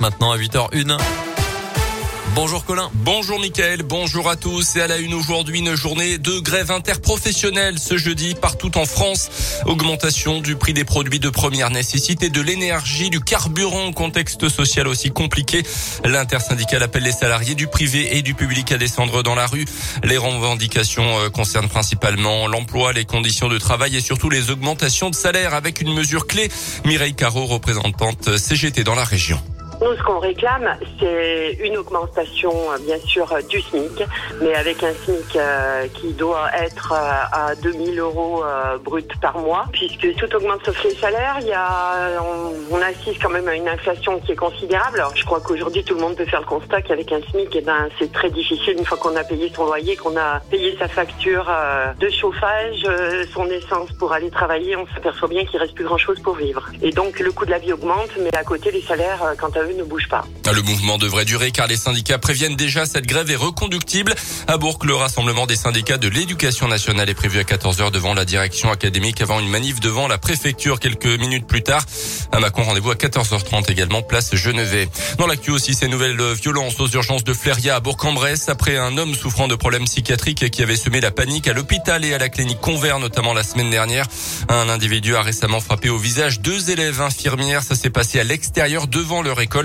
maintenant à 8h01. Bonjour Colin. Bonjour Mickaël, bonjour à tous. Et à la une aujourd'hui, une journée de grève interprofessionnelle ce jeudi partout en France. Augmentation du prix des produits de première nécessité, de l'énergie, du carburant, contexte social aussi compliqué. L'intersyndicale appelle les salariés du privé et du public à descendre dans la rue. Les revendications euh, concernent principalement l'emploi, les conditions de travail et surtout les augmentations de salaire avec une mesure clé. Mireille Caro, représentante CGT dans la région. Nous, ce qu'on réclame, c'est une augmentation, euh, bien sûr, euh, du SMIC, mais avec un SMIC euh, qui doit être à 2000 euros brut par mois, puisque tout augmente sauf les salaires. Il y a, on, assiste quand même à une inflation qui est considérable. Alors, je crois qu'aujourd'hui, tout le monde peut faire le constat qu'avec un SMIC, eh ben, c'est très difficile une fois qu'on a payé son loyer, qu'on a payé sa facture de chauffage, son essence pour aller travailler. On s'aperçoit bien qu'il reste plus grand chose pour vivre. Et donc, le coût de la vie augmente, mais à côté, les salaires, quant à ne pas. Le mouvement devrait durer car les syndicats préviennent déjà cette grève est reconductible. À Bourg, le rassemblement des syndicats de l'éducation nationale est prévu à 14h devant la direction académique avant une manif devant la préfecture quelques minutes plus tard. À Macon, rendez-vous à 14h30 également, place Genevet. Dans l'actu aussi, ces nouvelles violences aux urgences de Fléria à Bourg-en-Bresse après un homme souffrant de problèmes psychiatriques qui avait semé la panique à l'hôpital et à la clinique Convert notamment la semaine dernière. Un individu a récemment frappé au visage deux élèves infirmières. Ça s'est passé à l'extérieur devant leur école.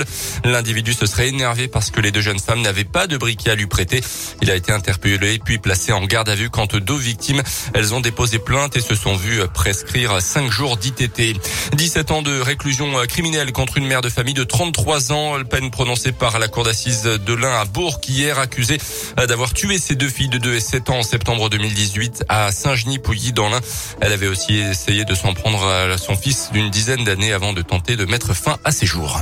L'individu se serait énervé parce que les deux jeunes femmes n'avaient pas de briquet à lui prêter. Il a été interpellé puis placé en garde à vue quant aux deux victimes. Elles ont déposé plainte et se sont vues prescrire cinq jours d'ITT. 17 ans de réclusion criminelle contre une mère de famille de 33 ans. Peine prononcée par la cour d'assises de l'Ain à Bourg hier accusée d'avoir tué ses deux filles de 2 et 7 ans en septembre 2018 à Saint-Genis-Pouilly dans l'Ain. Elle avait aussi essayé de s'en prendre à son fils d'une dizaine d'années avant de tenter de mettre fin à ses jours.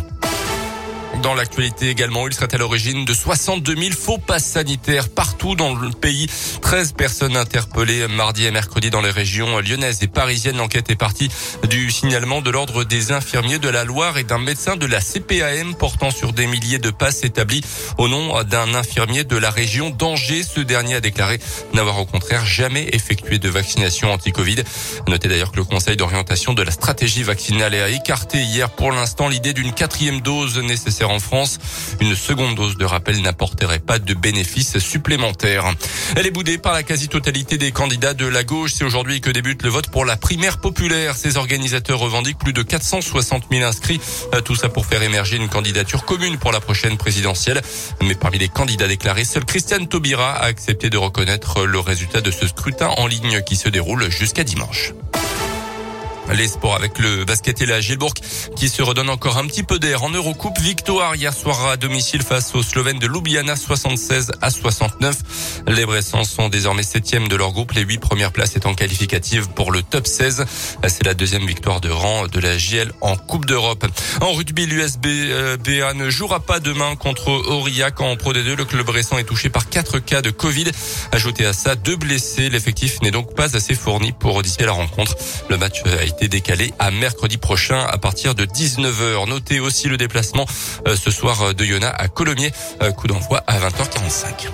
Dans l'actualité également, il serait à l'origine de 62 000 faux passes sanitaires partout dans le pays. 13 personnes interpellées mardi et mercredi dans les régions lyonnaises et parisiennes. L'enquête est partie du signalement de l'ordre des infirmiers de la Loire et d'un médecin de la CPAM portant sur des milliers de passes établies au nom d'un infirmier de la région d'Angers. Ce dernier a déclaré n'avoir au contraire jamais effectué de vaccination anti-Covid. Notez d'ailleurs que le Conseil d'orientation de la stratégie vaccinale a écarté hier pour l'instant l'idée d'une quatrième dose nécessaire en France. Une seconde dose de rappel n'apporterait pas de bénéfices supplémentaires. Elle est boudée par la quasi-totalité des candidats de la gauche. C'est aujourd'hui que débute le vote pour la primaire populaire. Ces organisateurs revendiquent plus de 460 000 inscrits. Euh, tout ça pour faire émerger une candidature commune pour la prochaine présidentielle. Mais parmi les candidats déclarés, seul Christiane Taubira a accepté de reconnaître le résultat de ce scrutin en ligne qui se déroule jusqu'à dimanche. Les sports avec le basket et la Gilbourg qui se redonne encore un petit peu d'air en Eurocoupe. Victoire hier soir à domicile face aux Slovènes de Ljubljana 76 à 69. Les Bressans sont désormais septièmes de leur groupe. Les huit premières places étant qualificatives pour le top 16. C'est la deuxième victoire de rang de la JL en Coupe d'Europe. En rugby, l'USB euh, ne jouera pas demain contre Aurillac en Pro D2. Le club Bressan est touché par quatre cas de Covid. Ajouté à ça, deux blessés. L'effectif n'est donc pas assez fourni pour disputer la rencontre. Le match a été décalé à mercredi prochain à partir de 19h. Notez aussi le déplacement euh, ce soir de Yona à Colomiers. Euh, coup d'envoi à 20h45.